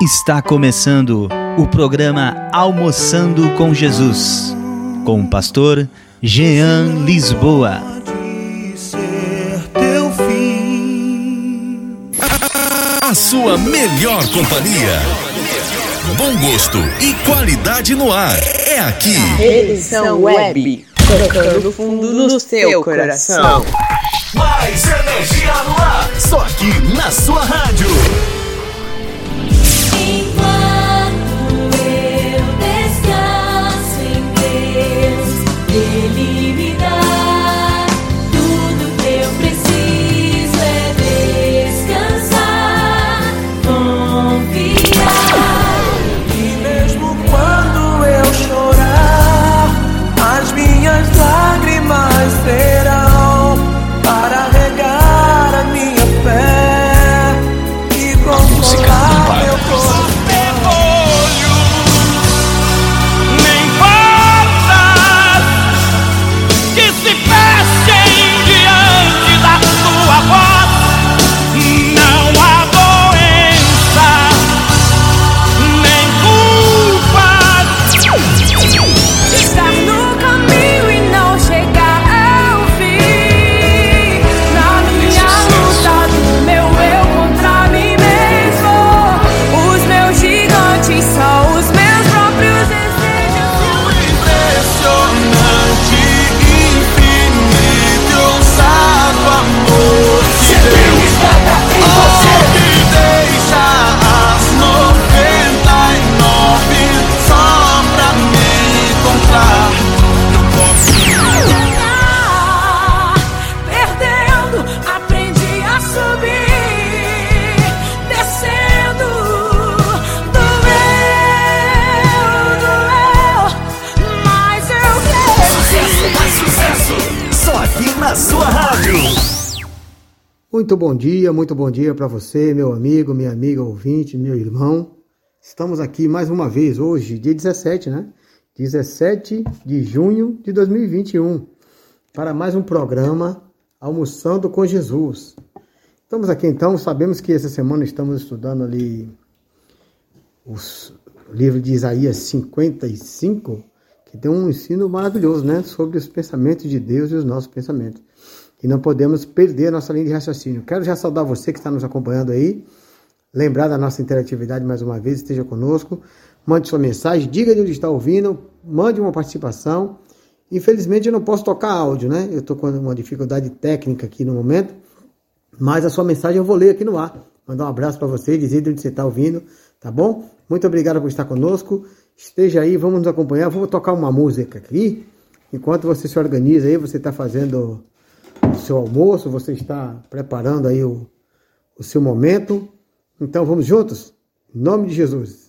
Está começando o programa Almoçando com Jesus, com o pastor Jean Lisboa. A sua melhor companhia. Bom gosto e qualidade no ar. É aqui. Edição Web. Tocando fundo no seu coração. Mais energia no ar. Só aqui na sua rádio. Ele Muito bom dia, muito bom dia para você, meu amigo, minha amiga ouvinte, meu irmão. Estamos aqui mais uma vez hoje, dia 17, né? 17 de junho de 2021, para mais um programa Almoçando com Jesus. Estamos aqui então, sabemos que essa semana estamos estudando ali os- o livro de Isaías 55, que tem um ensino maravilhoso, né? Sobre os pensamentos de Deus e os nossos pensamentos. E não podemos perder a nossa linha de raciocínio. Quero já saudar você que está nos acompanhando aí. Lembrar da nossa interatividade mais uma vez, esteja conosco. Mande sua mensagem, diga de onde está ouvindo, mande uma participação. Infelizmente eu não posso tocar áudio, né? Eu estou com uma dificuldade técnica aqui no momento. Mas a sua mensagem eu vou ler aqui no ar. Mandar um abraço para você, dizer de onde você está ouvindo, tá bom? Muito obrigado por estar conosco. Esteja aí, vamos nos acompanhar. Vou tocar uma música aqui. Enquanto você se organiza aí, você está fazendo seu almoço, você está preparando aí o, o seu momento. Então vamos juntos? Em nome de Jesus.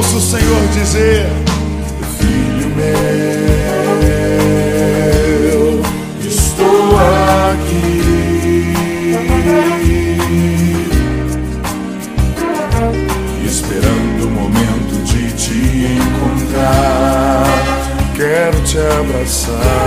ouço o Senhor dizer: Filho meu, estou aqui. Esperando o momento de te encontrar, quero te abraçar.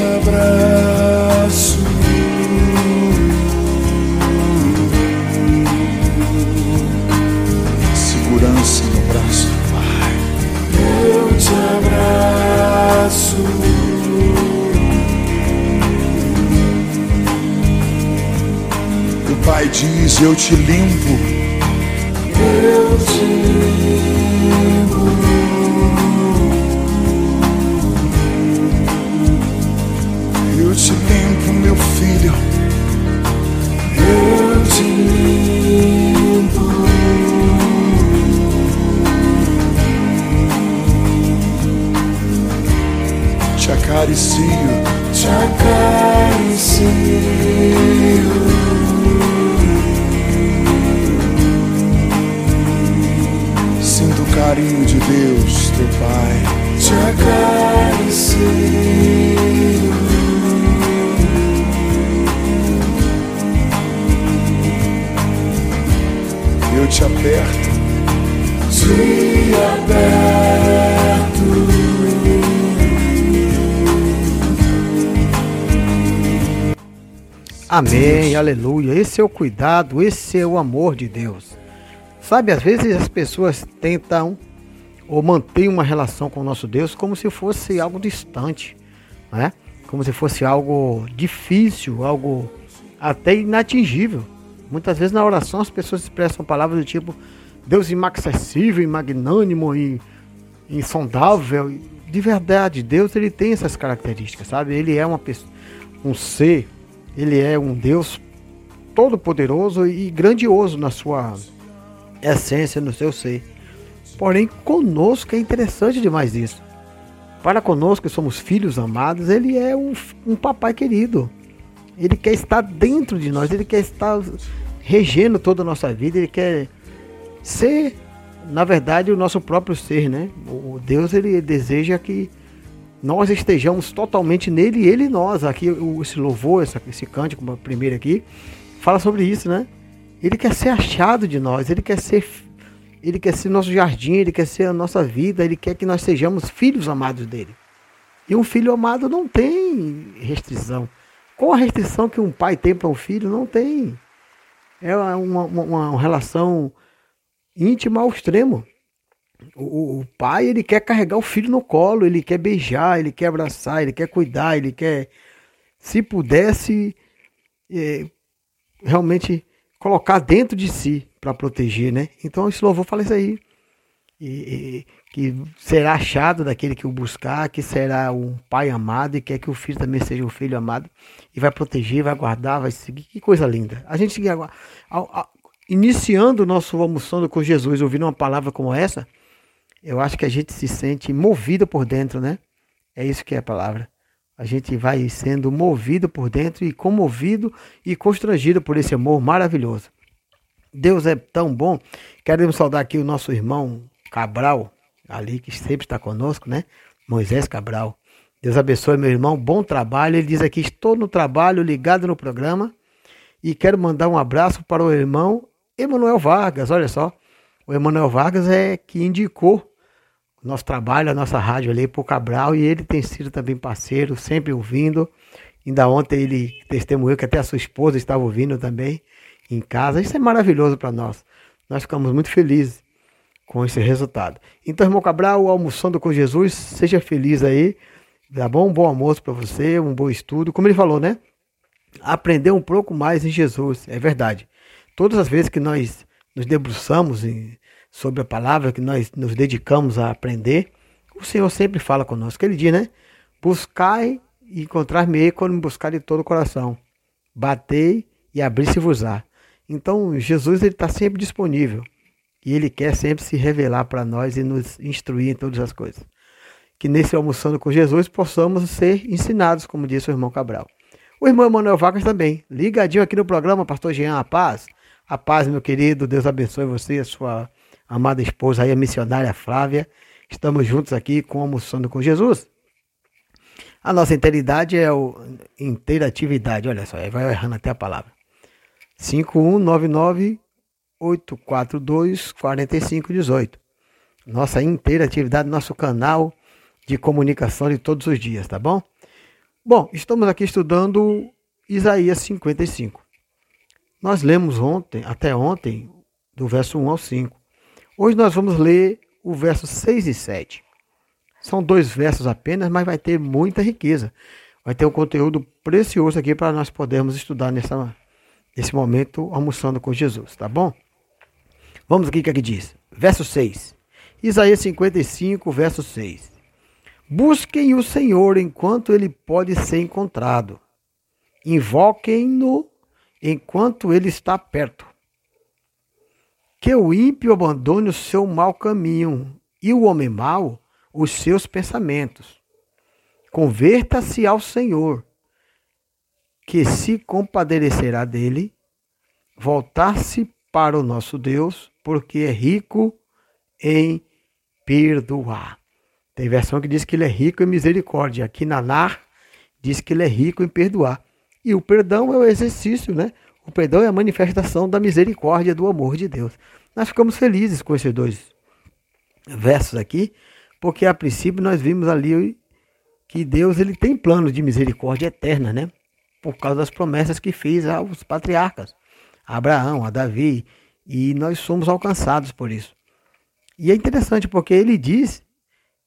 abraço. Segurança no braço Pai. Eu te abraço. O Pai diz: Eu te limpo. Amém, aleluia. Esse é o cuidado, esse é o amor de Deus. Sabe, às vezes as pessoas tentam ou mantêm uma relação com o nosso Deus como se fosse algo distante, né? como se fosse algo difícil, algo até inatingível. Muitas vezes na oração as pessoas expressam palavras do tipo Deus inacessível, magnânimo e insondável. De verdade, Deus ele tem essas características, sabe? Ele é uma pessoa, um ser ele é um Deus todo poderoso e grandioso na sua essência, no seu ser. Porém, conosco é interessante demais isso. Para conosco, que somos filhos amados, ele é um, um papai querido. Ele quer estar dentro de nós, ele quer estar regendo toda a nossa vida, ele quer ser, na verdade, o nosso próprio ser, né? O Deus ele deseja que nós estejamos totalmente nele e ele em nós. Aqui esse louvor, esse cântico primeiro aqui, fala sobre isso, né? Ele quer ser achado de nós, ele quer ser ele quer ser nosso jardim, ele quer ser a nossa vida, ele quer que nós sejamos filhos amados dele. E um filho amado não tem restrição. Qual a restrição que um pai tem para um filho? Não tem. É uma, uma, uma relação íntima ao extremo. O, o, pai ele quer carregar o filho no colo, ele quer beijar, ele quer abraçar, ele quer cuidar, ele quer, se pudesse, é, realmente colocar dentro de si para proteger, né? Então esse louvor fala isso aí. E, e, que será achado daquele que o buscar, que será um pai amado e quer que o filho também seja um filho amado e vai proteger, vai guardar, vai seguir. Que coisa linda. A gente iniciando o nosso almoçando com Jesus, ouvindo uma palavra como essa, eu acho que a gente se sente movido por dentro, né? É isso que é a palavra. A gente vai sendo movido por dentro e comovido e constrangido por esse amor maravilhoso. Deus é tão bom. Queremos saudar aqui o nosso irmão Cabral, ali que sempre está conosco, né? Moisés Cabral. Deus abençoe meu irmão, bom trabalho. Ele diz aqui: estou no trabalho, ligado no programa e quero mandar um abraço para o irmão Emanuel Vargas, olha só. O Emanuel Vargas é que indicou o nosso trabalho, a nossa rádio ali para o Cabral e ele tem sido também parceiro, sempre ouvindo. Ainda ontem ele testemunhou que até a sua esposa estava ouvindo também em casa. Isso é maravilhoso para nós. Nós ficamos muito felizes com esse resultado. Então, irmão Cabral, almoçando com Jesus, seja feliz aí. Tá bom? Um bom almoço para você, um bom estudo. Como ele falou, né? Aprender um pouco mais em Jesus, é verdade. Todas as vezes que nós nos debruçamos em, sobre a palavra, que nós nos dedicamos a aprender, o Senhor sempre fala conosco. Ele diz, né? Buscai e encontrar-me quando me buscar de todo o coração. Batei e abri-se-vos-á. Então, Jesus está sempre disponível. E ele quer sempre se revelar para nós e nos instruir em todas as coisas. Que nesse almoçando com Jesus possamos ser ensinados, como disse o irmão Cabral. O irmão Emanuel Vargas também, ligadinho aqui no programa, Pastor Jean A Paz. A paz, meu querido. Deus abençoe você e a sua amada esposa aí, a missionária Flávia. Estamos juntos aqui com Almoçando com Jesus. A nossa inteiridade é o interatividade. Olha só, vai errando até a palavra. 5199 842 4518. Nossa interatividade, nosso canal de comunicação de todos os dias, tá bom? Bom, estamos aqui estudando Isaías 55. Nós lemos ontem, até ontem, do verso 1 ao 5. Hoje nós vamos ler o verso 6 e 7. São dois versos apenas, mas vai ter muita riqueza. Vai ter um conteúdo precioso aqui para nós podermos estudar nessa, nesse momento almoçando com Jesus, tá bom? Vamos aqui o que aqui diz. Verso 6. Isaías 55, verso 6. Busquem o Senhor enquanto ele pode ser encontrado. Invoquem-no enquanto ele está perto. Que o ímpio abandone o seu mau caminho e o homem mau os seus pensamentos. Converta-se ao Senhor, que se compadecerá dele, voltar-se para o nosso Deus, porque é rico em perdoar. Tem versão que diz que ele é rico em misericórdia. Aqui na NAR diz que ele é rico em perdoar. E o perdão é o exercício, né? O perdão é a manifestação da misericórdia, do amor de Deus. Nós ficamos felizes com esses dois versos aqui, porque a princípio nós vimos ali que Deus ele tem plano de misericórdia eterna, né? Por causa das promessas que fez aos patriarcas, a Abraão, a Davi, e nós somos alcançados por isso. E é interessante porque ele diz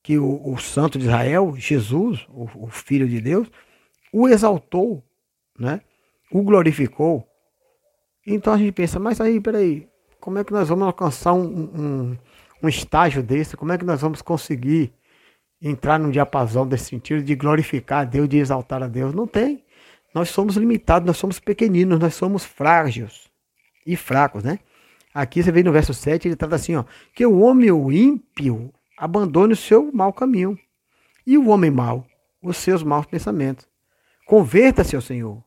que o, o santo de Israel, Jesus, o, o Filho de Deus, o exaltou, né? o glorificou. Então a gente pensa, mas aí, peraí, como é que nós vamos alcançar um, um, um estágio desse? Como é que nós vamos conseguir entrar num diapasão desse sentido de glorificar a Deus, de exaltar a Deus? Não tem. Nós somos limitados, nós somos pequeninos, nós somos frágeis e fracos, né? Aqui você vê no verso 7, ele trata assim, ó, que o homem ímpio abandone o seu mau caminho, e o homem mau, os seus maus pensamentos. Converta-se ao Senhor,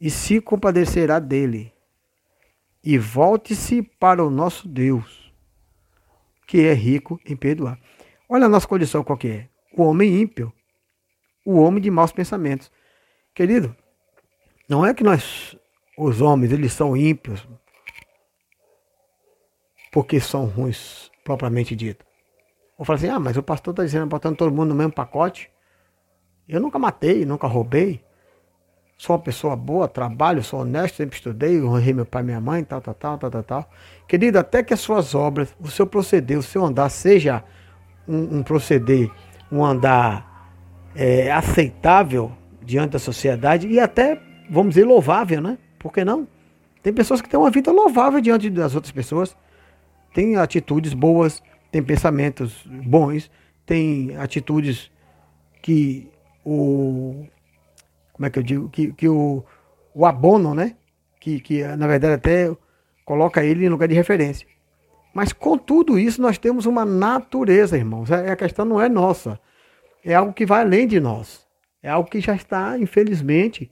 e se compadecerá dele, e volte-se para o nosso Deus, que é rico em perdoar. Olha a nossa condição qual que é. O homem ímpio, o homem de maus pensamentos. Querido, não é que nós, os homens, eles são ímpios, porque são ruins, propriamente dito. Ou fala assim, ah, mas o pastor está dizendo, botando todo mundo no mesmo pacote. Eu nunca matei, nunca roubei. Sou uma pessoa boa, trabalho, sou honesto, sempre estudei, honrei meu pai e minha mãe, tal, tal, tal, tal, tal, tal. Querido, até que as suas obras, o seu proceder, o seu andar seja um, um proceder, um andar é, aceitável diante da sociedade e até, vamos dizer, louvável, né? Por que não? Tem pessoas que têm uma vida louvável diante das outras pessoas tem atitudes boas, tem pensamentos bons, tem atitudes que o. Como é que eu digo? Que, que o, o abono, né? Que, que na verdade até coloca ele em lugar de referência. Mas com tudo isso nós temos uma natureza, irmãos. A questão não é nossa. É algo que vai além de nós. É algo que já está, infelizmente,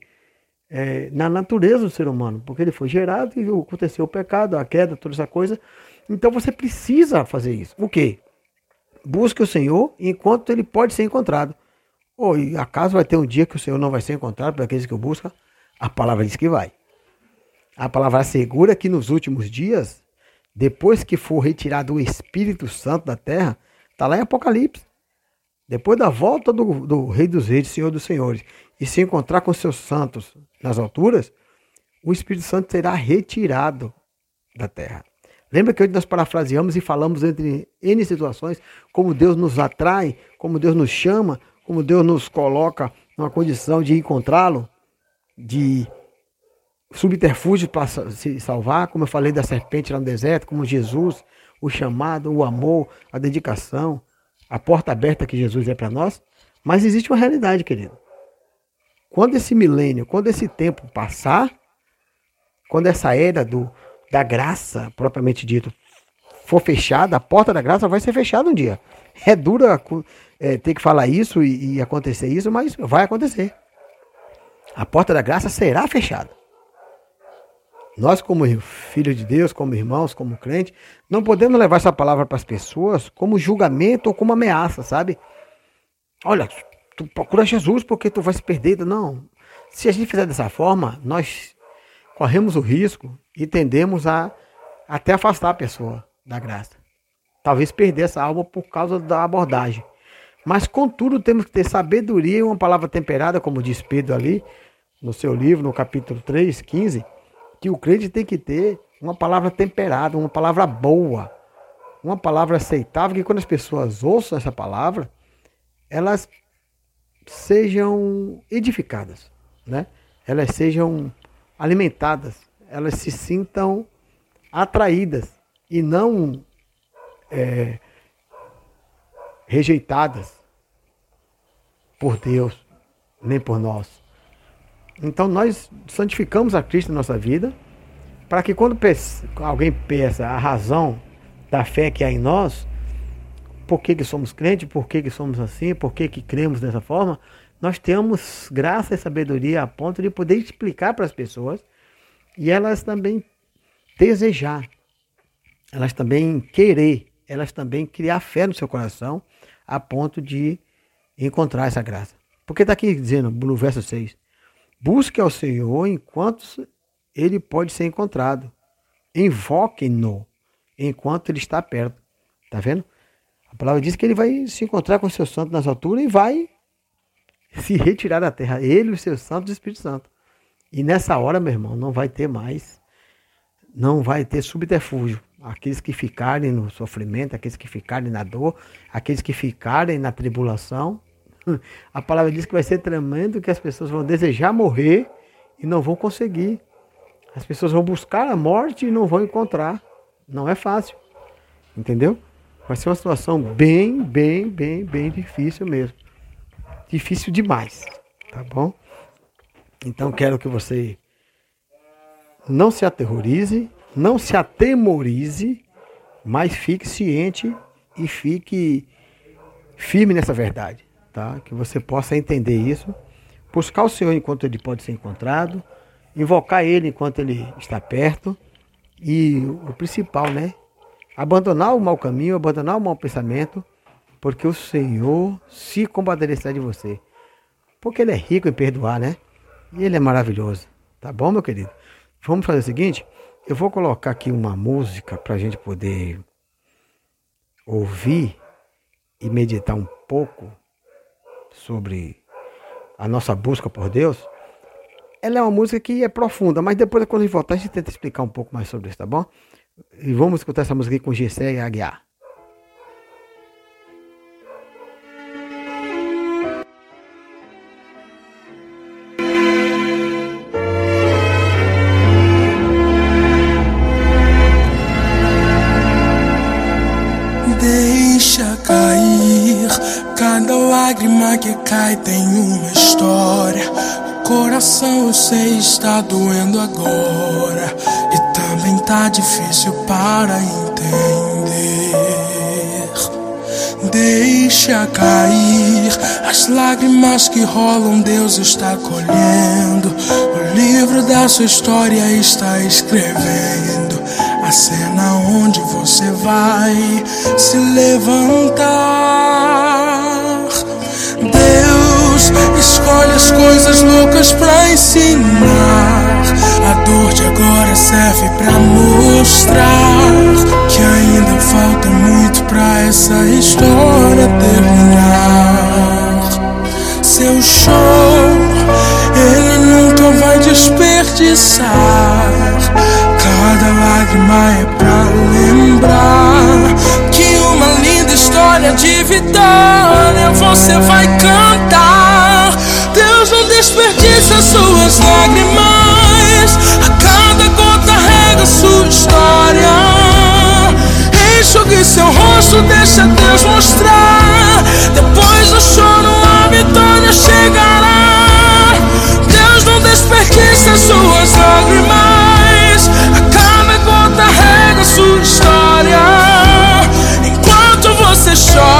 é, na natureza do ser humano. Porque ele foi gerado e aconteceu o pecado, a queda, toda essa coisa. Então você precisa fazer isso. O quê? Busque o Senhor enquanto ele pode ser encontrado. Oh, acaso vai ter um dia que o Senhor não vai ser encontrado por aqueles que o buscam? A palavra diz que vai. A palavra assegura que nos últimos dias, depois que for retirado o Espírito Santo da terra, está lá em Apocalipse. Depois da volta do, do Rei dos Reis, Senhor dos Senhores, e se encontrar com seus santos nas alturas, o Espírito Santo será retirado da terra. Lembra que hoje nós parafraseamos e falamos entre N situações como Deus nos atrai, como Deus nos chama, como Deus nos coloca numa condição de encontrá-lo, de subterfúgio para se salvar, como eu falei da serpente lá no deserto, como Jesus, o chamado, o amor, a dedicação, a porta aberta que Jesus é para nós. Mas existe uma realidade, querido. Quando esse milênio, quando esse tempo passar, quando essa era do, da graça, propriamente dito, for fechada, a porta da graça vai ser fechada um dia. É dura é, ter que falar isso e, e acontecer isso, mas vai acontecer. A porta da graça será fechada. Nós, como filhos de Deus, como irmãos, como crente, não podemos levar essa palavra para as pessoas como julgamento ou como ameaça, sabe? Olha, tu procura Jesus porque tu vai se perder. Não. Se a gente fizer dessa forma, nós corremos o risco e tendemos a até afastar a pessoa da graça. Talvez perder essa alma por causa da abordagem. Mas, contudo, temos que ter sabedoria e uma palavra temperada, como diz Pedro ali, no seu livro, no capítulo 3, 15, que o crente tem que ter uma palavra temperada, uma palavra boa, uma palavra aceitável, que quando as pessoas ouçam essa palavra, elas sejam edificadas, né? elas sejam alimentadas, elas se sintam atraídas e não é, rejeitadas por Deus, nem por nós. Então nós santificamos a Cristo na nossa vida, para que quando alguém peça a razão da fé que há em nós, por que, que somos crentes, por que, que somos assim, por que, que cremos dessa forma, nós temos graça e sabedoria a ponto de poder explicar para as pessoas e elas também desejar, elas também querer, elas também criar fé no seu coração a ponto de encontrar essa graça. Porque está aqui dizendo no verso 6: Busque ao Senhor enquanto ele pode ser encontrado. Invoque-no enquanto ele está perto. Está vendo? A palavra diz que ele vai se encontrar com o seu santo nas alturas e vai se retirar da terra. Ele, o seu santo e o Espírito Santo. E nessa hora, meu irmão, não vai ter mais, não vai ter subterfúgio. Aqueles que ficarem no sofrimento, aqueles que ficarem na dor, aqueles que ficarem na tribulação. A palavra diz que vai ser tremendo, que as pessoas vão desejar morrer e não vão conseguir. As pessoas vão buscar a morte e não vão encontrar. Não é fácil. Entendeu? Vai ser uma situação bem, bem, bem, bem difícil mesmo. Difícil demais. Tá bom? Então quero que você não se aterrorize, não se atemorize, mas fique ciente e fique firme nessa verdade, tá? Que você possa entender isso, buscar o Senhor enquanto ele pode ser encontrado, invocar ele enquanto ele está perto e o principal, né? Abandonar o mau caminho, abandonar o mau pensamento, porque o Senhor se compadecerá de você. Porque ele é rico em perdoar, né? E ele é maravilhoso. Tá bom, meu querido? Vamos fazer o seguinte: eu vou colocar aqui uma música para a gente poder ouvir e meditar um pouco sobre a nossa busca por Deus. Ela é uma música que é profunda, mas depois, quando a gente voltar, a gente tenta explicar um pouco mais sobre isso, tá bom? E vamos escutar essa música aqui com Gessé e Aguiar. Coração eu sei está doendo agora e também tá difícil para entender. Deixa cair as lágrimas que rolam, Deus está colhendo. O livro da sua história está escrevendo a cena onde você vai se levantar. Escolhe as coisas loucas pra ensinar. A dor de agora serve pra mostrar que ainda falta muito pra essa história terminar. Seu show, ele nunca vai desperdiçar. Cada lágrima é pra lembrar que uma linda história de vitória você vai cantar. Desperdiça suas lágrimas. A cada gota rega sua história. Enxugue seu rosto, deixa Deus mostrar. Depois do choro, a vitória chegará. Deus não desperdiça suas lágrimas. A cada gota rega sua história. Enquanto você chora,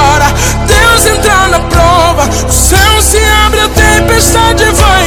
a tempestade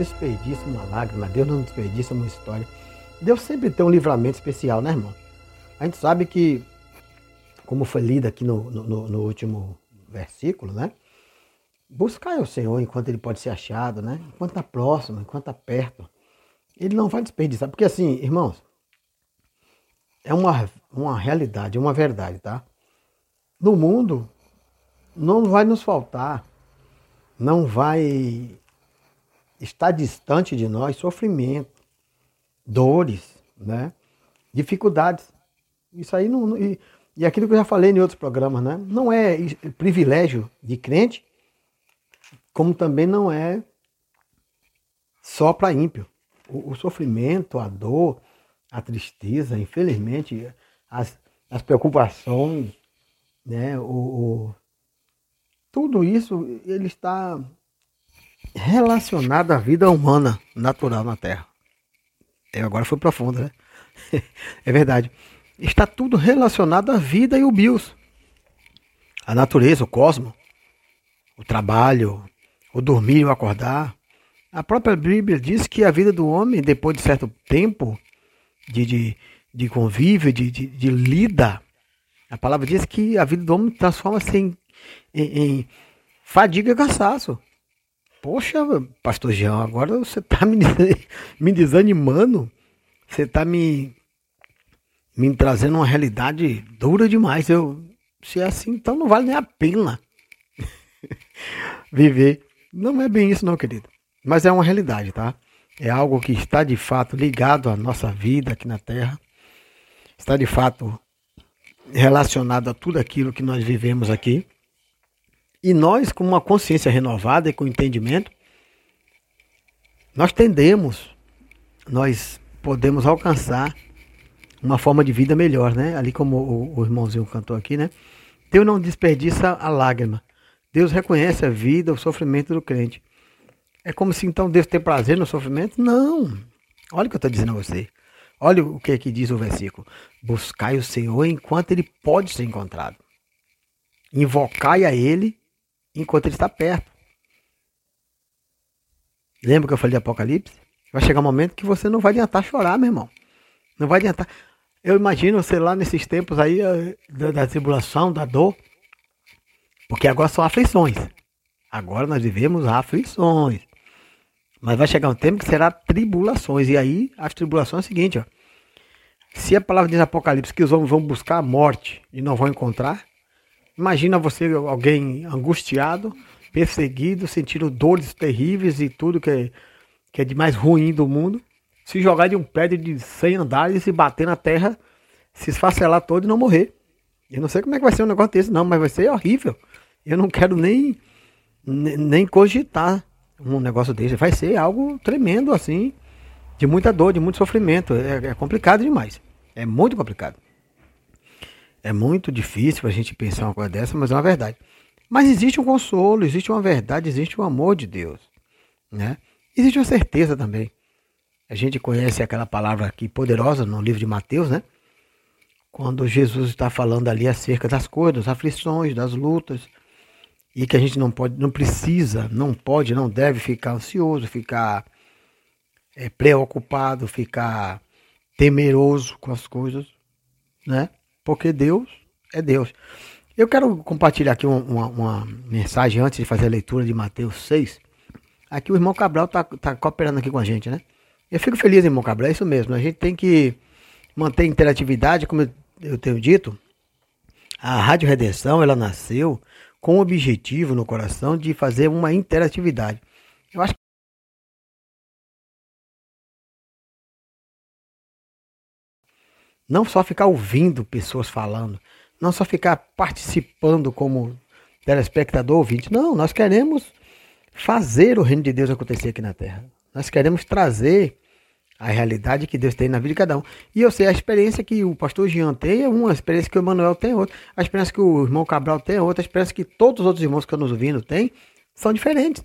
desperdiça uma lágrima, Deus não desperdiça uma história. Deus sempre tem um livramento especial, né, irmão? A gente sabe que, como foi lido aqui no, no, no último versículo, né? Buscar o Senhor enquanto ele pode ser achado, né? Enquanto está próximo, enquanto está perto. Ele não vai desperdiçar. Porque assim, irmãos, é uma, uma realidade, uma verdade, tá? No mundo, não vai nos faltar, não vai estar distante de nós sofrimento, dores, né? dificuldades. Isso aí não. E, e aquilo que eu já falei em outros programas, né? Não é privilégio de crente, como também não é só para ímpio. O, o, sofrimento, a dor, a tristeza, infelizmente, as, as preocupações, né? O, o, tudo isso ele está relacionado à vida humana natural na Terra. Eu agora fui profundo, né? é verdade. Está tudo relacionado à vida e o bios. A natureza, o cosmos, o trabalho, o dormir o acordar. A própria Bíblia diz que a vida do homem, depois de certo tempo de, de, de convívio, de, de, de lida, a palavra diz que a vida do homem transforma-se em, em, em fadiga e cansaço. Poxa, pastor Jean, agora você está me, me desanimando. Você está me, me trazendo uma realidade dura demais. Eu, se é assim, então não vale nem a pena viver. Não é bem isso, não, querido. Mas é uma realidade, tá? É algo que está de fato ligado à nossa vida aqui na Terra. Está de fato relacionado a tudo aquilo que nós vivemos aqui. E nós, com uma consciência renovada e com entendimento, nós tendemos, nós podemos alcançar uma forma de vida melhor, né? Ali como o, o irmãozinho cantou aqui, né? Deus não desperdiça a lágrima. Deus reconhece a vida, o sofrimento do crente. É como se então Deus tem prazer no sofrimento? Não. Olha o que eu estou dizendo a você. Olha o que, é que diz o versículo. Buscai o Senhor enquanto ele pode ser encontrado. Invocai a ele enquanto ele está perto. Lembra que eu falei de Apocalipse? Vai chegar um momento que você não vai adiantar chorar, meu irmão. Não vai adiantar. Eu imagino você lá nesses tempos aí eh, da, da tribulação, da dor. Porque agora são aflições. Agora nós vivemos aflições. Mas vai chegar um tempo que será tribulações. E aí, as tribulações é o seguinte, ó. Se a palavra diz Apocalipse que os homens vão buscar a morte e não vão encontrar, Imagina você, alguém angustiado, perseguido, sentindo dores terríveis e tudo que é, que é de mais ruim do mundo, se jogar de um prédio de 100 andares e bater na terra, se esfacelar todo e não morrer. Eu não sei como é que vai ser um negócio desse, não, mas vai ser horrível. Eu não quero nem, nem cogitar um negócio desse. Vai ser algo tremendo, assim, de muita dor, de muito sofrimento. É, é complicado demais. É muito complicado. É muito difícil a gente pensar uma coisa dessa, mas é uma verdade. Mas existe um consolo, existe uma verdade, existe um amor de Deus. Né? Existe uma certeza também. A gente conhece aquela palavra aqui poderosa no livro de Mateus, né? Quando Jesus está falando ali acerca das coisas, das aflições, das lutas, e que a gente não pode, não precisa, não pode, não deve ficar ansioso, ficar é, preocupado, ficar temeroso com as coisas, né? Porque Deus é Deus. Eu quero compartilhar aqui uma, uma, mensagem antes de fazer a leitura de Mateus 6. Aqui o irmão Cabral está tá cooperando aqui com a gente, né? Eu fico feliz, irmão Cabral, é isso mesmo. A gente tem que manter interatividade, como eu tenho dito. A Rádio Redenção, ela nasceu com o objetivo no coração de fazer uma interatividade. Eu acho Não só ficar ouvindo pessoas falando, não só ficar participando como telespectador ouvinte. Não, nós queremos fazer o reino de Deus acontecer aqui na terra. Nós queremos trazer a realidade que Deus tem na vida de cada um. E eu sei a experiência que o pastor Jean tem é uma, a experiência que o Emanuel tem outra, a experiência que o irmão Cabral tem é outra, a experiência que todos os outros irmãos que estão nos ouvindo têm são diferentes.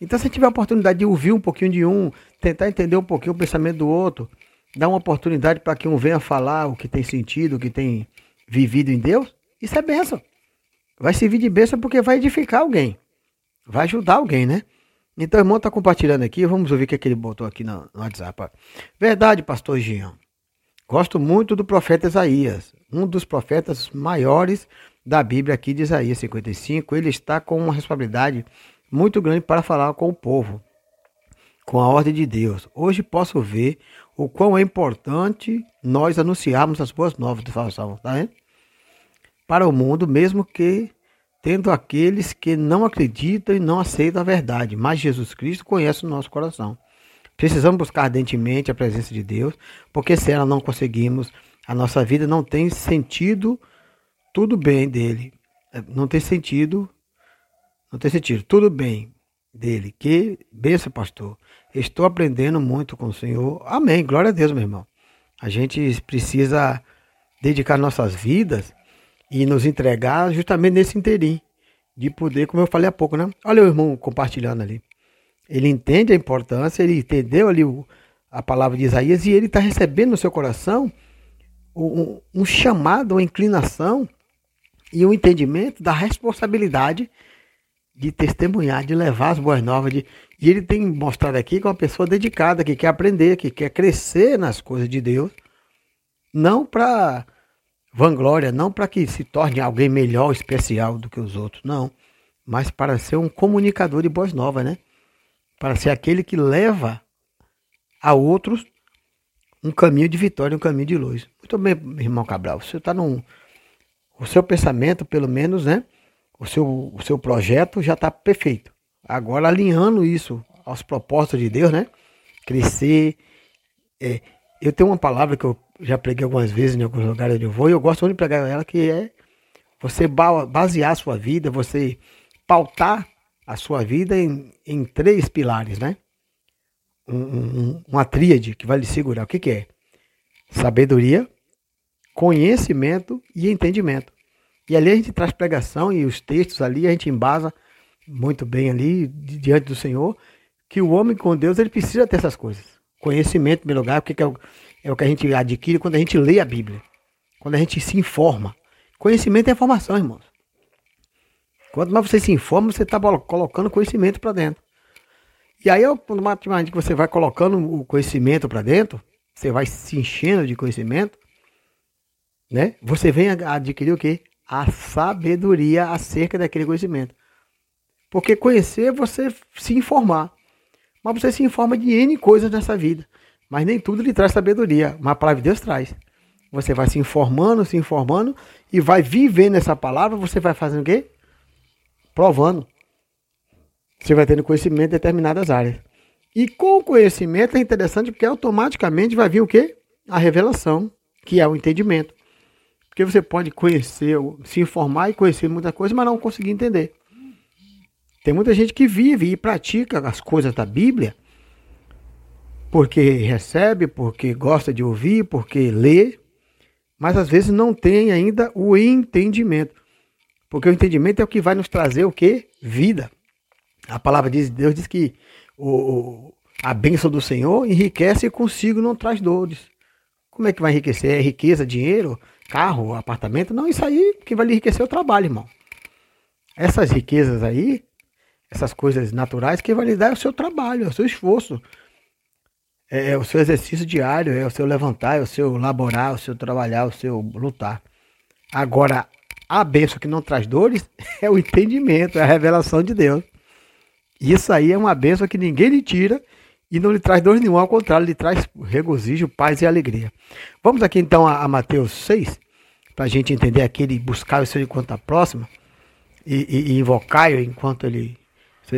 Então, se tiver a oportunidade de ouvir um pouquinho de um, tentar entender um pouquinho o pensamento do outro, dá uma oportunidade para que um venha falar o que tem sentido, o que tem vivido em Deus, isso é bênção. Vai servir de bênção porque vai edificar alguém. Vai ajudar alguém, né? Então, o irmão está compartilhando aqui, vamos ouvir o que, é que ele botou aqui no, no WhatsApp. Verdade, pastor Jean. Gosto muito do profeta Isaías, um dos profetas maiores da Bíblia aqui de Isaías 55. Ele está com uma responsabilidade muito grande para falar com o povo, com a ordem de Deus. Hoje posso ver o quão é importante nós anunciarmos as boas novas de salvação, tá? Para o mundo, mesmo que tendo aqueles que não acreditam e não aceitam a verdade, mas Jesus Cristo conhece o nosso coração. Precisamos buscar ardentemente a presença de Deus, porque se ela não conseguimos, a nossa vida não tem sentido tudo bem dele. É, Não tem sentido, não tem sentido, tudo bem dele. Que benção, pastor. Estou aprendendo muito com o Senhor. Amém. Glória a Deus, meu irmão. A gente precisa dedicar nossas vidas e nos entregar justamente nesse inteirinho. De poder, como eu falei há pouco, né? Olha o irmão compartilhando ali. Ele entende a importância, ele entendeu ali o- a palavra de Isaías e ele está recebendo no seu coração um, um chamado, uma inclinação e um entendimento da responsabilidade de testemunhar, de levar as boas novas. De, e ele tem mostrado aqui que é uma pessoa dedicada, que quer aprender, que quer crescer nas coisas de Deus, não para vanglória, não para que se torne alguém melhor, especial do que os outros, não, mas para ser um comunicador de boas novas, né? Para ser aquele que leva a outros um caminho de vitória, um caminho de luz. Muito bem, irmão Cabral, você está num. O seu pensamento, pelo menos, né? O seu, o seu projeto já está perfeito. Agora, alinhando isso aos propósitos de Deus, né? Crescer. é, eu tenho uma palavra que eu já preguei algumas vezes em alguns lugares onde eu vou, e eu gosto muito de pregar ela, que é você ba- basear a sua vida, você pautar a sua vida em, em três pilares, né? Um- um- uma tríade que vai lhe segurar. O que, que é? Sabedoria, conhecimento e entendimento. E ali a gente traz pregação e os textos ali, a gente embasa muito bem ali di- diante do Senhor, que o homem com Deus ele precisa ter essas coisas. Conhecimento, em primeiro lugar, porque que é, o, é o que a gente adquire quando a gente lê a Bíblia, quando a gente se informa. Conhecimento é informação, irmãos. Quanto mais você se informa, você está colocando conhecimento para dentro. E aí, automaticamente que você vai colocando o conhecimento para dentro, você vai se enchendo de conhecimento, né? Você vem adquirir o quê? A sabedoria acerca daquele conhecimento. Porque conhecer é você se informar. Mas você se informa de N coisas nessa vida. Mas nem tudo lhe traz sabedoria. Mas a palavra de Deus traz. Você vai se informando, se informando e vai vivendo essa palavra, você vai fazendo o quê? Provando. Você vai tendo conhecimento em determinadas áreas. E com o conhecimento é interessante porque automaticamente vai vir o quê? A revelação, que é o entendimento. Porque você pode conhecer, se informar e conhecer muita coisa, mas não conseguir entender. Tem muita gente que vive e pratica as coisas da Bíblia porque recebe, porque gosta de ouvir, porque lê, mas às vezes não tem ainda o entendimento. Porque o entendimento é o que vai nos trazer o quê? Vida. A palavra de Deus diz que o- a bênção do Senhor enriquece e consigo não traz dores. Como é que vai enriquecer? É riqueza, dinheiro, carro, apartamento? Não, isso aí que vai lhe enriquecer o trabalho, irmão. Essas riquezas aí, essas coisas naturais, que vai lhe dar é o seu trabalho, é o seu esforço. É, é o seu exercício diário, é o seu levantar, é o seu laborar, é o seu trabalhar, é o seu lutar. Agora, a bênção que não traz dores é o entendimento, é a revelação de Deus. Isso aí é uma bênção que ninguém lhe tira e não lhe traz dor nenhuma, ao contrário, lhe traz regozijo, paz e alegria. Vamos aqui então a, a Mateus 6, para a gente entender aquele buscar o seu enquanto a próxima e, e, e invocar enquanto ele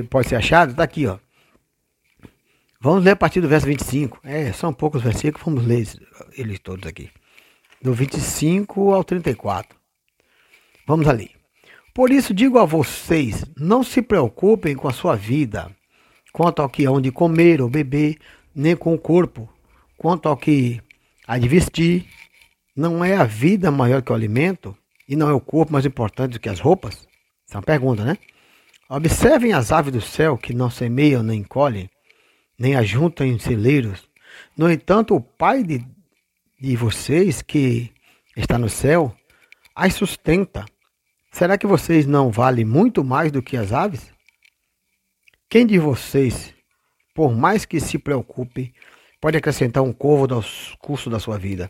pode ser achado. Está aqui, ó. Vamos ler a partir do verso 25. É, são poucos versículos, vamos ler eles todos aqui. Do 25 ao 34. Vamos ali. Por isso digo a vocês: não se preocupem com a sua vida, quanto ao que hão de comer ou beber, nem com o corpo, quanto ao que há de vestir. Não é a vida maior que o alimento? E não é o corpo mais importante do que as roupas? Essa é uma pergunta, né? Observem as aves do céu que não semeiam nem colhem, nem ajuntam em celeiros, No entanto, o Pai de, de vocês que está no céu as sustenta. Será que vocês não valem muito mais do que as aves? Quem de vocês, por mais que se preocupe, pode acrescentar um corvo ao curso da sua vida?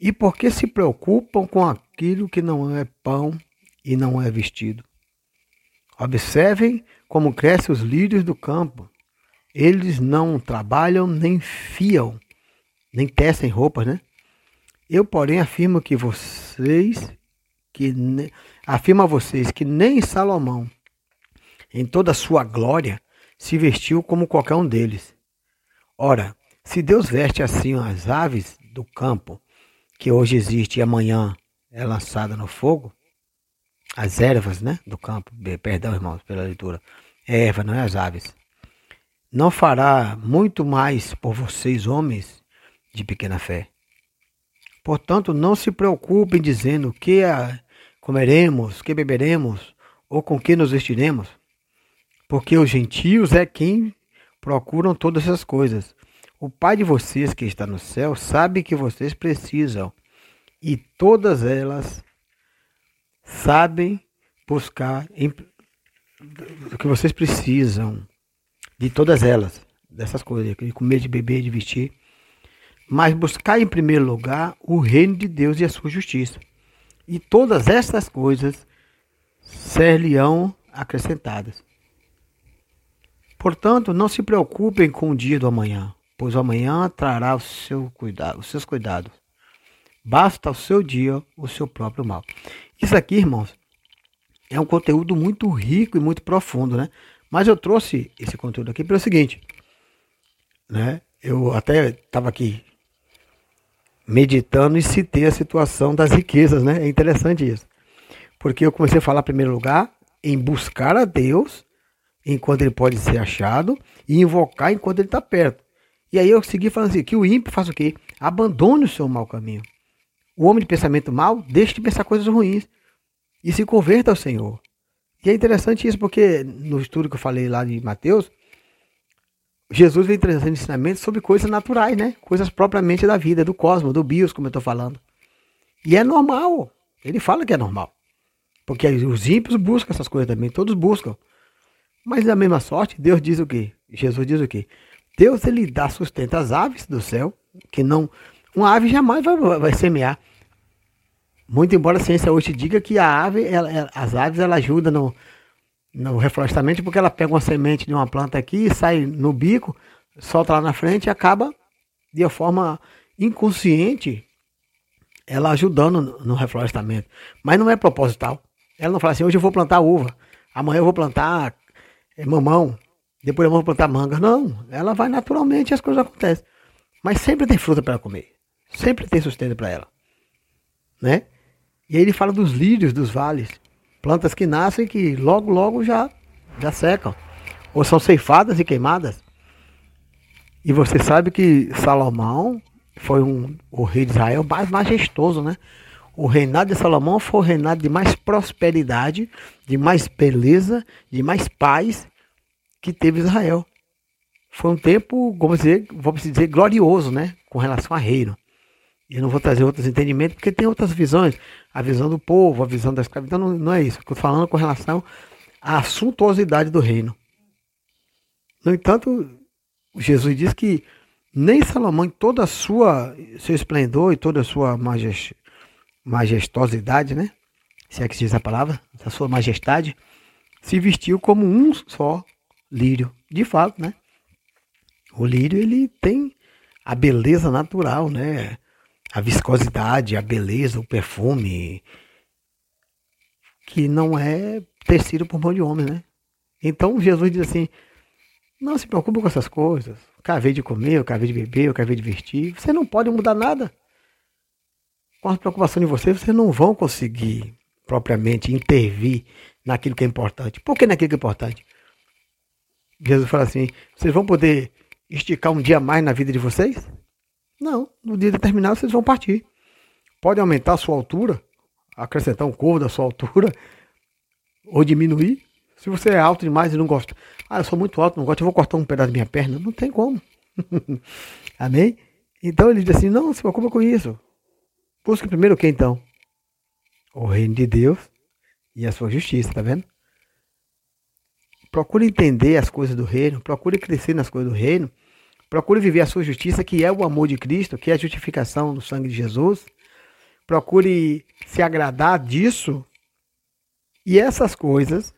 E por que se preocupam com aquilo que não é pão e não é vestido? Observem como crescem os lírios do campo. Eles não trabalham nem fiam, nem tecem roupas, né? Eu, porém, afirmo que vocês, que ne... afirmo a vocês que nem Salomão, em toda a sua glória, se vestiu como qualquer um deles. Ora, se Deus veste assim as aves do campo, que hoje existe e amanhã é lançada no fogo, as ervas, né, do campo, perdão, irmãos, pela leitura, é erva, não é as aves. Não fará muito mais por vocês, homens de pequena fé. Portanto, não se preocupem dizendo que comeremos, que beberemos ou com que nos vestiremos, porque os gentios é quem procuram todas essas coisas. O Pai de vocês que está no céu sabe que vocês precisam e todas elas sabem buscar o que vocês precisam de todas elas, dessas coisas, de comer, de beber, de vestir. Mas buscar em primeiro lugar o reino de Deus e a sua justiça. E todas estas coisas ser-lhe-ão acrescentadas. Portanto, não se preocupem com o dia do amanhã, pois o amanhã trará o seu cuidado, os seus cuidados. Basta ao seu dia o seu próprio mal. Isso aqui, irmãos, é um conteúdo muito rico e muito profundo, né? Mas eu trouxe esse conteúdo aqui pelo seguinte, né? Eu até estava aqui meditando e citei a situação das riquezas, né? É interessante isso. Porque eu comecei a falar, em primeiro lugar, em buscar a Deus enquanto ele pode ser achado e invocar enquanto ele está perto. E aí eu segui falando assim, que o ímpio faz o quê? Abandone o seu mau caminho. O homem de pensamento mau, deixe de pensar coisas ruins e se converta ao Senhor. E é interessante isso, porque no estudo que eu falei lá de Mateus, Jesus vem trazendo ensinamentos sobre coisas naturais, né? Coisas propriamente da vida, do cosmos, do bios, como eu estou falando. E é normal. Ele fala que é normal. Porque os ímpios buscam essas coisas também, todos buscam. Mas da mesma sorte, Deus diz o quê? Jesus diz o quê? Deus ele dá sustento às aves do céu, que não. Uma ave jamais vai, vai semear. Muito embora a ciência hoje diga que a ave, ela, as aves ela ajuda no, no reflorestamento, porque ela pega uma semente de uma planta aqui, sai no bico, solta lá na frente e acaba de uma forma inconsciente ela ajudando no, no reflorestamento. Mas não é proposital. Ela não fala assim, hoje eu vou plantar uva, amanhã eu vou plantar mamão, depois vou plantar manga. Não, ela vai naturalmente e as coisas acontecem. Mas sempre tem fruta para comer. Sempre tem sustento para ela. Né? E aí ele fala dos lírios dos vales. Plantas que nascem e que logo, logo já, já secam. Ou são ceifadas e queimadas. E você sabe que Salomão foi um, o rei de Israel mais majestoso, né? O reinado de Salomão foi o reinado de mais prosperidade, de mais beleza, de mais paz que teve Israel. Foi um tempo, vamos dizer, vamos dizer, glorioso, né? Com relação a reino. Eu não vou trazer outros entendimentos, porque tem outras visões. A visão do povo, a visão da escravidão, não, não é isso. Estou falando com relação à suntuosidade do reino. No entanto, Jesus diz que nem Salomão, em sua seu esplendor e toda a sua majest, majestosidade, né? Se é que se diz a palavra, a sua majestade, se vestiu como um só lírio. De fato, né? O lírio ele tem a beleza natural, né? a viscosidade, a beleza, o perfume, que não é tecido por mão de homem, né? Então Jesus diz assim: não se preocupe com essas coisas. Acabei de comer, eu de beber, eu de vestir. Você não pode mudar nada. Com a preocupação de vocês, vocês não vão conseguir propriamente intervir naquilo que é importante. Por que naquilo que é importante? Jesus fala assim: vocês vão poder esticar um dia mais na vida de vocês? Não, no dia determinado vocês vão partir. Pode aumentar a sua altura, acrescentar um corvo da sua altura, ou diminuir. Se você é alto demais e não gosta, ah, eu sou muito alto, não gosto, eu vou cortar um pedaço da minha perna. Não tem como. Amém? Então ele diz assim: não se preocupa com isso. Busque primeiro o que então? O reino de Deus e a sua justiça, tá vendo? Procure entender as coisas do reino, procure crescer nas coisas do reino, procure viver a sua justiça, que é o amor de Cristo, que é a justificação do sangue de Jesus. Procure se agradar disso. E essas coisas,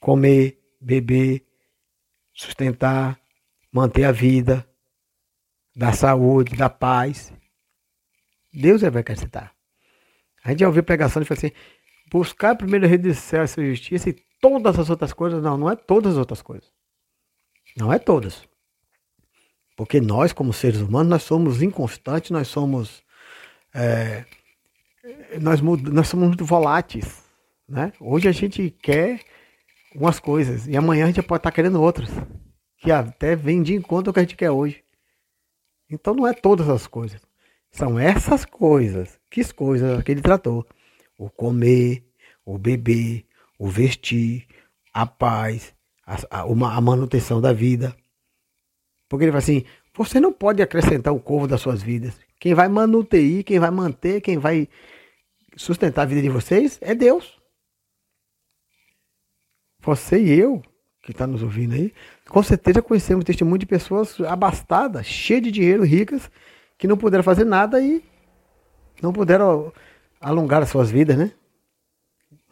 comer, beber, sustentar, manter a vida, dar saúde, dar paz, Deus é vai acrescentar. A gente já ouviu pregação e fala assim: buscar primeiro o reino céu a sua justiça e todas as outras coisas. Não, não é todas as outras coisas. Não é todas. Porque nós, como seres humanos, nós somos inconstantes, nós somos. É, nós, nós somos muito voláteis. Né? Hoje a gente quer umas coisas e amanhã a gente pode estar querendo outras. Que até vem de encontro ao que a gente quer hoje. Então não é todas as coisas. São essas coisas. Que coisas que ele tratou? O comer, o beber, o vestir, a paz, a, a, a manutenção da vida. Porque ele fala assim: você não pode acrescentar o corvo das suas vidas. Quem vai manuter, quem vai manter, quem vai sustentar a vida de vocês é Deus. Você e eu, que está nos ouvindo aí, com certeza conhecemos testemunho de pessoas abastadas, cheias de dinheiro, ricas, que não puderam fazer nada e não puderam alongar as suas vidas, né?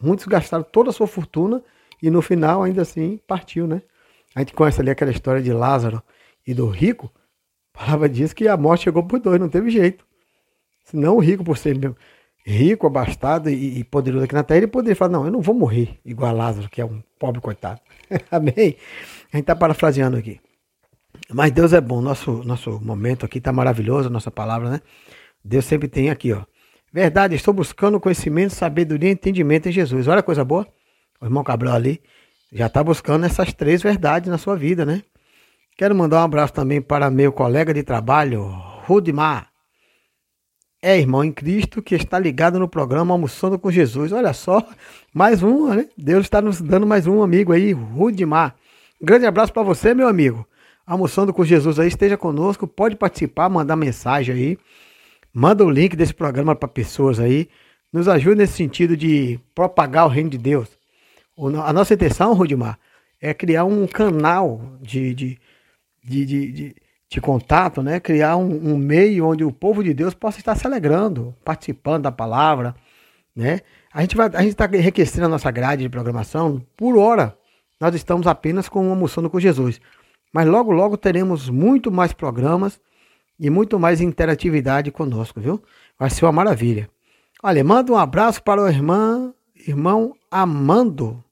Muitos gastaram toda a sua fortuna e no final, ainda assim, partiu, né? A gente conhece ali aquela história de Lázaro e do rico. A palavra diz que a morte chegou por dois, não teve jeito. Senão o rico, por ser meu- rico, abastado e poderoso aqui na terra, ele poderia falar, não, eu não vou morrer igual a Lázaro, que é um pobre coitado. Amém? A gente está parafraseando aqui. Mas Deus é bom, nosso, nosso momento aqui está maravilhoso, nossa palavra, né? Deus sempre tem aqui, ó. Verdade, estou buscando conhecimento, sabedoria e entendimento em Jesus. Olha a coisa boa. O irmão Cabral ali já está buscando essas três verdades na sua vida, né? Quero mandar um abraço também para meu colega de trabalho, Rudimar. É irmão em Cristo que está ligado no programa Almoçando com Jesus. Olha só, mais um, né? Deus está nos dando mais um amigo aí, Rudimar. Grande abraço para você, meu amigo. Almoçando com Jesus aí, esteja conosco, pode participar, mandar mensagem aí. Manda o link desse programa para pessoas aí. Nos ajude nesse sentido de propagar o reino de Deus. A nossa intenção, Rudimar, é criar um canal de, de, de, de, de- contato, né? criar um, um meio onde o povo de Deus possa estar se alegrando, participando da palavra. Né? A gente está enriquecendo a nossa grade de programação. Por hora, nós estamos apenas com o Almoçando com Jesus. Mas logo, logo teremos muito mais programas e muito mais interatividade conosco, viu? Vai ser uma maravilha. Olha, manda um abraço para o irmão, irmão Amando.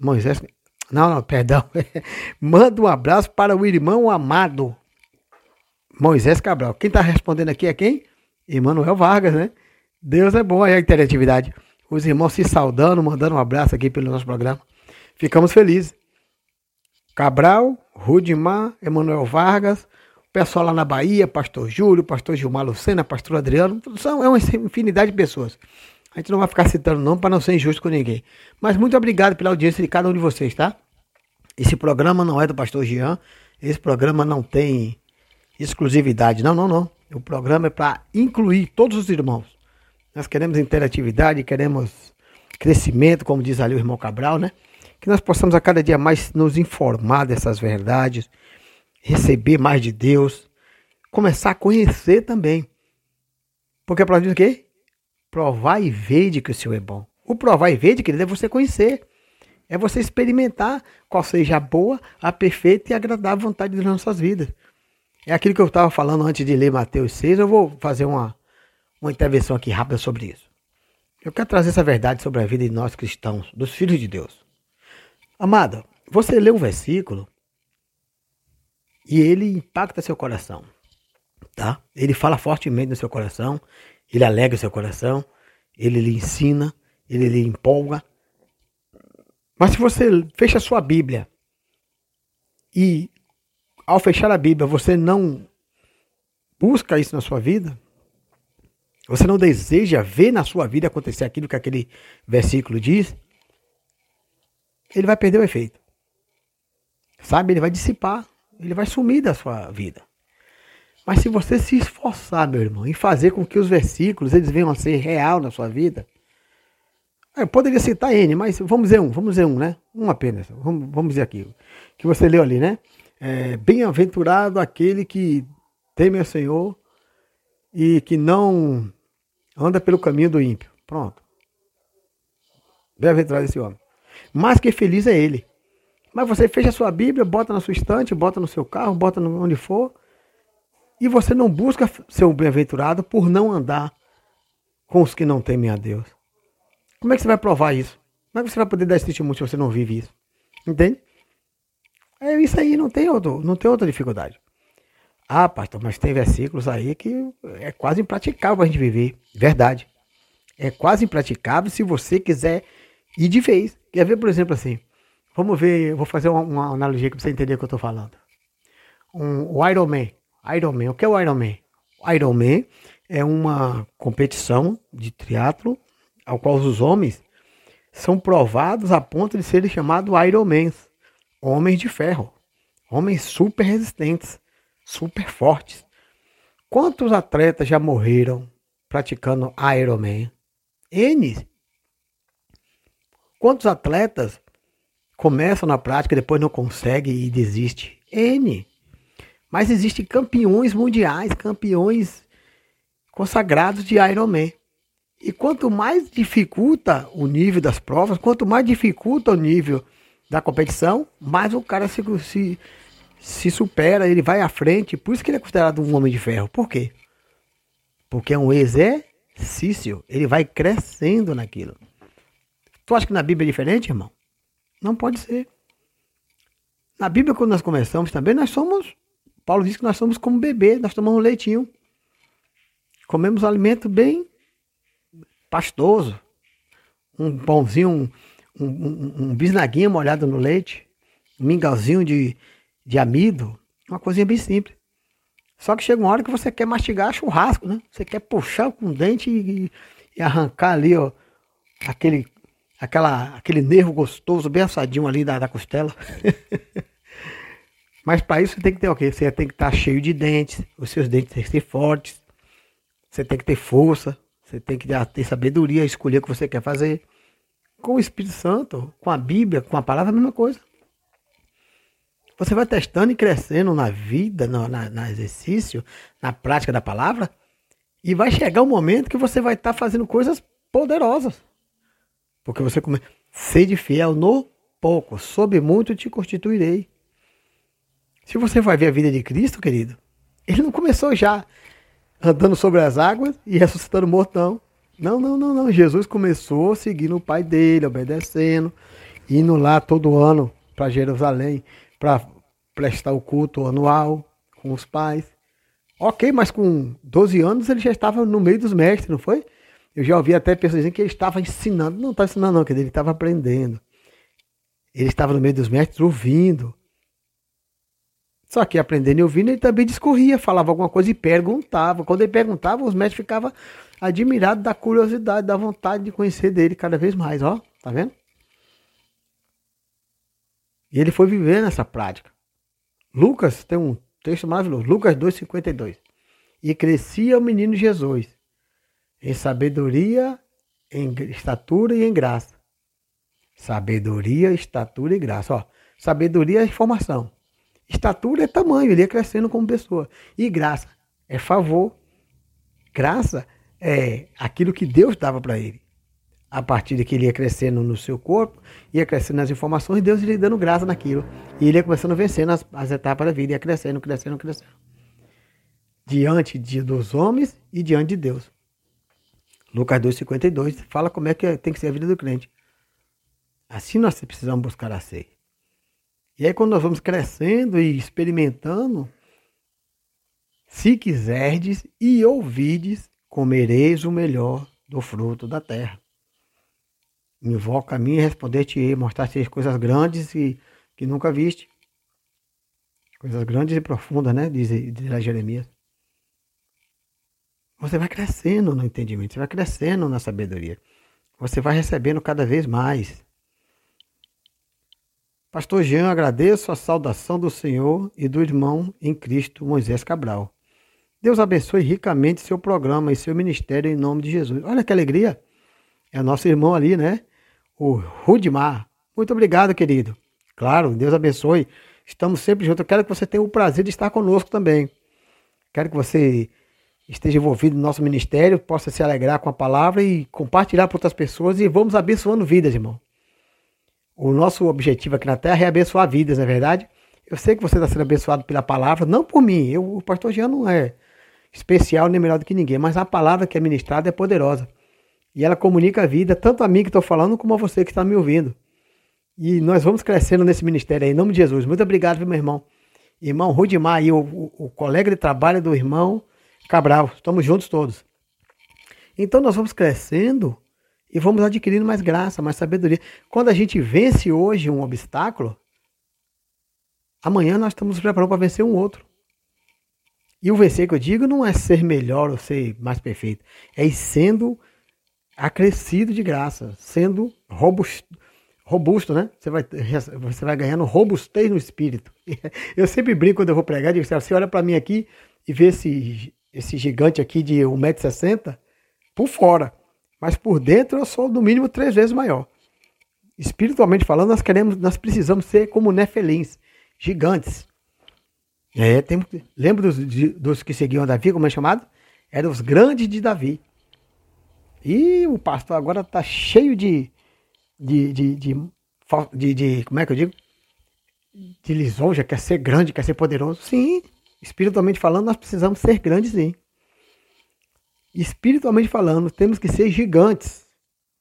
Moisés. Não, não, perdão. manda um abraço para o irmão amado. Moisés Cabral. Quem está respondendo aqui é quem? Emanuel Vargas, né? Deus é bom aí a interatividade. Os irmãos se saudando, mandando um abraço aqui pelo nosso programa. Ficamos felizes. Cabral, Rudimar, Emanuel Vargas, o pessoal lá na Bahia, pastor Júlio, pastor Gilmar Lucena, pastor Adriano, são, é uma infinidade de pessoas. A gente não vai ficar citando nome para não ser injusto com ninguém. Mas muito obrigado pela audiência de cada um de vocês, tá? Esse programa não é do pastor Jean, esse programa não tem exclusividade, não, não, não. O programa é para incluir todos os irmãos. Nós queremos interatividade, queremos crescimento, como diz ali o irmão Cabral, né? Que nós possamos a cada dia mais nos informar dessas verdades, receber mais de Deus, começar a conhecer também. Porque a palavra diz o quê? Provar e ver de que o Senhor é bom. O provar e ver de querido, é você conhecer. É você experimentar qual seja a boa, a perfeita e agradável vontade das nossas vidas. É aquilo que eu estava falando antes de ler Mateus 6. Eu vou fazer uma, uma intervenção aqui rápida sobre isso. Eu quero trazer essa verdade sobre a vida de nós cristãos, dos filhos de Deus. Amado, você lê um versículo e ele impacta seu coração, tá? Ele fala fortemente no seu coração, ele alegra o seu coração, ele lhe ensina, ele lhe empolga. Mas se você fecha a sua Bíblia e ao fechar a Bíblia você não busca isso na sua vida, você não deseja ver na sua vida acontecer aquilo que aquele versículo diz, ele vai perder o efeito. Sabe? Ele vai dissipar ele vai sumir da sua vida. Mas se você se esforçar, meu irmão, em fazer com que os versículos eles venham a ser real na sua vida, eu poderia citar N, mas vamos dizer um, vamos dizer um, né? Um apenas. Vamos, vamos dizer aqui. Que você leu ali, né? É, Bem-aventurado aquele que teme ao Senhor e que não anda pelo caminho do ímpio. Pronto. Bem-aventurado esse homem. Mais que feliz é ele. Mas você fecha a sua Bíblia, bota na sua estante, bota no seu carro, bota onde for, e você não busca ser um bem-aventurado por não andar com os que não temem a Deus. Como é que você vai provar isso? Como é que você vai poder dar esse testemunho se você não vive isso? Entende? É isso aí, não tem, outro, não tem outra dificuldade. Ah, pastor, mas tem versículos aí que é quase impraticável a gente viver. Verdade. É quase impraticável se você quiser ir de vez. Quer ver, por exemplo, assim? Vamos ver, vou fazer uma, uma analogia para você entender o que eu estou falando. Um, o Iron Man. Iron Man. O que é o Iron Man? O Iron Man é uma competição de triatlo ao qual os homens são provados a ponto de serem chamados Ironmans, homens de ferro, homens super resistentes, super fortes. Quantos atletas já morreram praticando Ironman? N. Quantos atletas começam na prática depois não conseguem e desistem? N. Mas existem campeões mundiais, campeões consagrados de Ironman. E quanto mais dificulta o nível das provas, quanto mais dificulta o nível da competição, mais o cara se, se, se supera, ele vai à frente. Por isso que ele é considerado um homem de ferro. Por quê? Porque é um exercício. Ele vai crescendo naquilo. Tu acha que na Bíblia é diferente, irmão? Não pode ser. Na Bíblia, quando nós começamos também, nós somos. Paulo diz que nós somos como bebê, nós tomamos leitinho. Comemos alimento bem pastoso. Um pãozinho, um, um, um, um bisnaguinho molhado no leite, um mingauzinho de, de amido, uma coisinha bem simples. Só que chega uma hora que você quer mastigar churrasco, né? Você quer puxar com o dente e, e arrancar ali, ó, aquele, aquela, aquele nervo gostoso, bem assadinho ali da, da costela. Mas para isso você tem que ter o quê? Você tem que estar cheio de dentes, os seus dentes têm que ser fortes, você tem que ter força, você tem que ter sabedoria, escolher o que você quer fazer. Com o Espírito Santo, com a Bíblia, com a palavra, a mesma coisa. Você vai testando e crescendo na vida, no na, na exercício, na prática da palavra, e vai chegar um momento que você vai estar tá fazendo coisas poderosas. Porque você come... Sede fiel no pouco, sob muito te constituirei. Se você vai ver a vida de Cristo, querido, ele não começou já andando sobre as águas e ressuscitando mortão. Não, não, não, não. Jesus começou seguindo o pai dele, obedecendo, indo lá todo ano para Jerusalém para prestar o culto anual com os pais. Ok, mas com 12 anos ele já estava no meio dos mestres, não foi? Eu já ouvi até pessoas dizendo que ele estava ensinando. Não estava ensinando, não, que ele estava aprendendo. Ele estava no meio dos mestres ouvindo. Só que aprendendo e ouvindo, ele também discorria, falava alguma coisa e perguntava. Quando ele perguntava, os médicos ficavam admirados da curiosidade, da vontade de conhecer dele cada vez mais, ó. Tá vendo? E ele foi viver nessa prática. Lucas tem um texto maravilhoso, Lucas 2,52. E crescia o menino Jesus em sabedoria, em estatura e em graça. Sabedoria, estatura e graça. Ó, sabedoria é informação. Estatura é tamanho, ele ia crescendo como pessoa. E graça é favor. Graça é aquilo que Deus dava para ele. A partir de que ele ia crescendo no seu corpo, ia crescendo nas informações, Deus ia dando graça naquilo. E ele ia começando a vencer as, as etapas da vida, ia crescendo, crescendo, crescendo. Diante de, dos homens e diante de Deus. Lucas 2,52 fala como é que tem que ser a vida do crente. Assim nós precisamos buscar a ser. E aí, quando nós vamos crescendo e experimentando, se quiserdes e ouvides, comereis o melhor do fruto da terra. Invoca a mim e responder-te-ei, mostrar-te as coisas grandes e que nunca viste. Coisas grandes e profundas, né? Diz, diz Jeremias. Você vai crescendo no entendimento, você vai crescendo na sabedoria. Você vai recebendo cada vez mais. Pastor Jean, agradeço a saudação do Senhor e do irmão em Cristo, Moisés Cabral. Deus abençoe ricamente seu programa e seu ministério em nome de Jesus. Olha que alegria. É nosso irmão ali, né? O Rudimar. Muito obrigado, querido. Claro, Deus abençoe. Estamos sempre juntos. Eu quero que você tenha o prazer de estar conosco também. Quero que você esteja envolvido no nosso ministério, possa se alegrar com a palavra e compartilhar para outras pessoas e vamos abençoando vidas, irmão. O nosso objetivo aqui na Terra é abençoar vidas, não é verdade? Eu sei que você está sendo abençoado pela palavra, não por mim. Eu, o pastor Jean não é especial nem melhor do que ninguém, mas a palavra que é ministrada é poderosa. E ela comunica a vida, tanto a mim que estou falando, como a você que está me ouvindo. E nós vamos crescendo nesse ministério aí, em nome de Jesus. Muito obrigado, meu irmão. Irmão Rudimar e o, o, o colega de trabalho do irmão Cabral. Estamos juntos todos. Então nós vamos crescendo e vamos adquirindo mais graça, mais sabedoria. Quando a gente vence hoje um obstáculo, amanhã nós estamos preparados para vencer um outro. E o vencer que eu digo não é ser melhor ou ser mais perfeito, é ir sendo acrescido de graça, sendo robusto, robusto né? Você vai, você vai ganhando robustez no espírito. Eu sempre brinco quando eu vou pregar, digo assim, você olha para mim aqui e vê esse, esse gigante aqui de 1,60m por fora, mas por dentro eu sou no mínimo três vezes maior. Espiritualmente falando, nós queremos, nós precisamos ser como nefelins, gigantes. É, tem, lembra dos, dos que seguiam Davi, como é chamado? Eram os grandes de Davi. E o pastor agora está cheio de de, de, de, de, de, Como é que eu digo? De lisonja, quer ser grande, quer ser poderoso. Sim, espiritualmente falando, nós precisamos ser grandes, sim. Espiritualmente falando, temos que ser gigantes.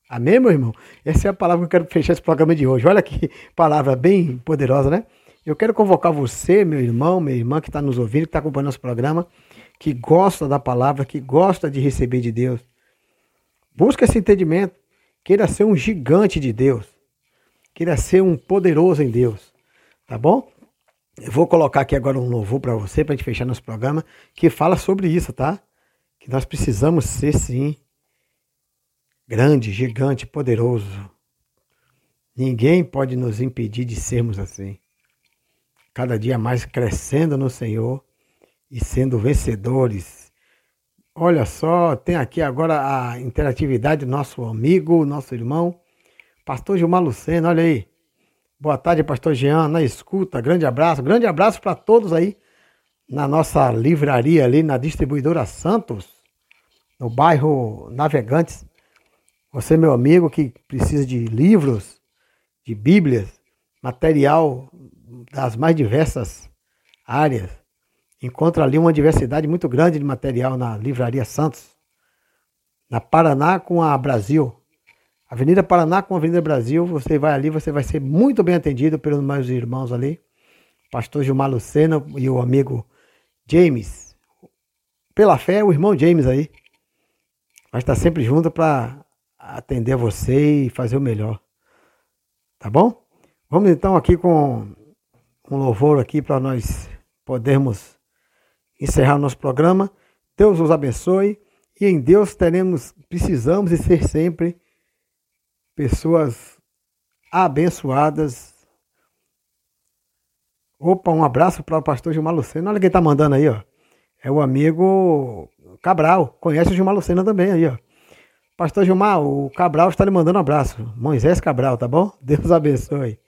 Amém, meu irmão? Essa é a palavra que eu quero fechar esse programa de hoje. Olha que palavra bem poderosa, né? Eu quero convocar você, meu irmão, minha irmã que está nos ouvindo, que está acompanhando nosso programa, que gosta da palavra, que gosta de receber de Deus. Busca esse entendimento. Queira ser um gigante de Deus. Queira ser um poderoso em Deus. Tá bom? Eu vou colocar aqui agora um louvor para você, para gente fechar nosso programa, que fala sobre isso, tá? Que nós precisamos ser, sim, grande, gigante, poderoso. Ninguém pode nos impedir de sermos assim. Cada dia mais crescendo no Senhor e sendo vencedores Olha só, tem aqui agora a interatividade do nosso amigo, nosso irmão, Pastor Gilmar Lucena, olha aí. Boa tarde, Pastor Jean, na escuta, grande abraço, grande abraço para todos aí na nossa livraria ali na distribuidora Santos, no bairro Navegantes. Você, meu amigo, que precisa de livros, de bíblias, material das mais diversas áreas, encontra ali uma diversidade muito grande de material na Livraria Santos, na Paraná com a Brasil. Avenida Paraná com Avenida Brasil, você vai ali, você vai ser muito bem atendido pelos meus irmãos ali, pastor Gilmar Lucena e o amigo James. Pela fé, o irmão James aí. Vai estar sempre junto para atender você e fazer o melhor. Tá bom? Vamos então aqui com um louvor aqui para nós podermos encerrar nosso programa. Deus os abençoe e em Deus teremos, precisamos e ser sempre pessoas abençoadas. Opa, um abraço para o pastor Gilmar Lucena. Olha quem está mandando aí, ó. É o amigo Cabral. Conhece o Gilmar Lucena também aí, ó. Pastor Gilmar, o Cabral está lhe mandando um abraço. Moisés Cabral, tá bom? Deus abençoe.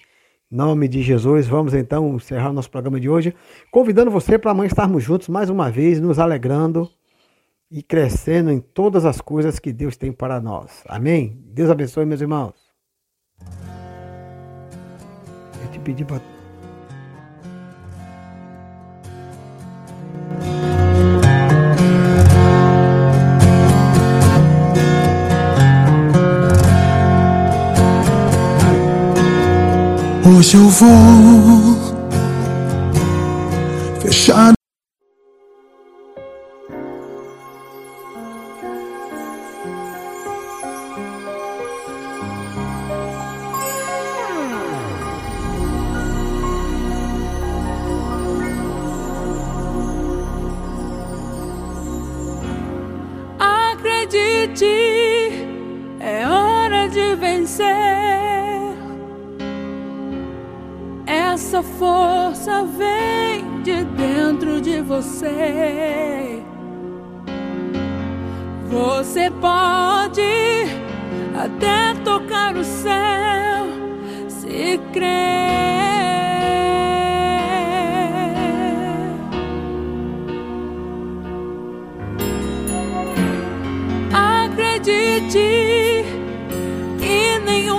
Em nome de Jesus, vamos então encerrar o nosso programa de hoje, convidando você para amanhã estarmos juntos mais uma vez, nos alegrando e crescendo em todas as coisas que Deus tem para nós. Amém? Deus abençoe, meus irmãos. Eu te pedi para Hoje eu vou fechar.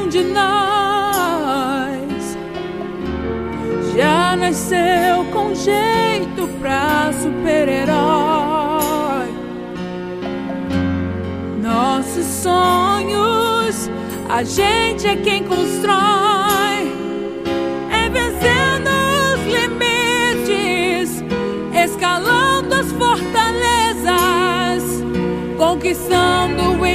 De nós já nasceu com jeito pra super-herói. Nossos sonhos, a gente é quem constrói. É vencendo os limites, escalando as fortalezas, conquistando o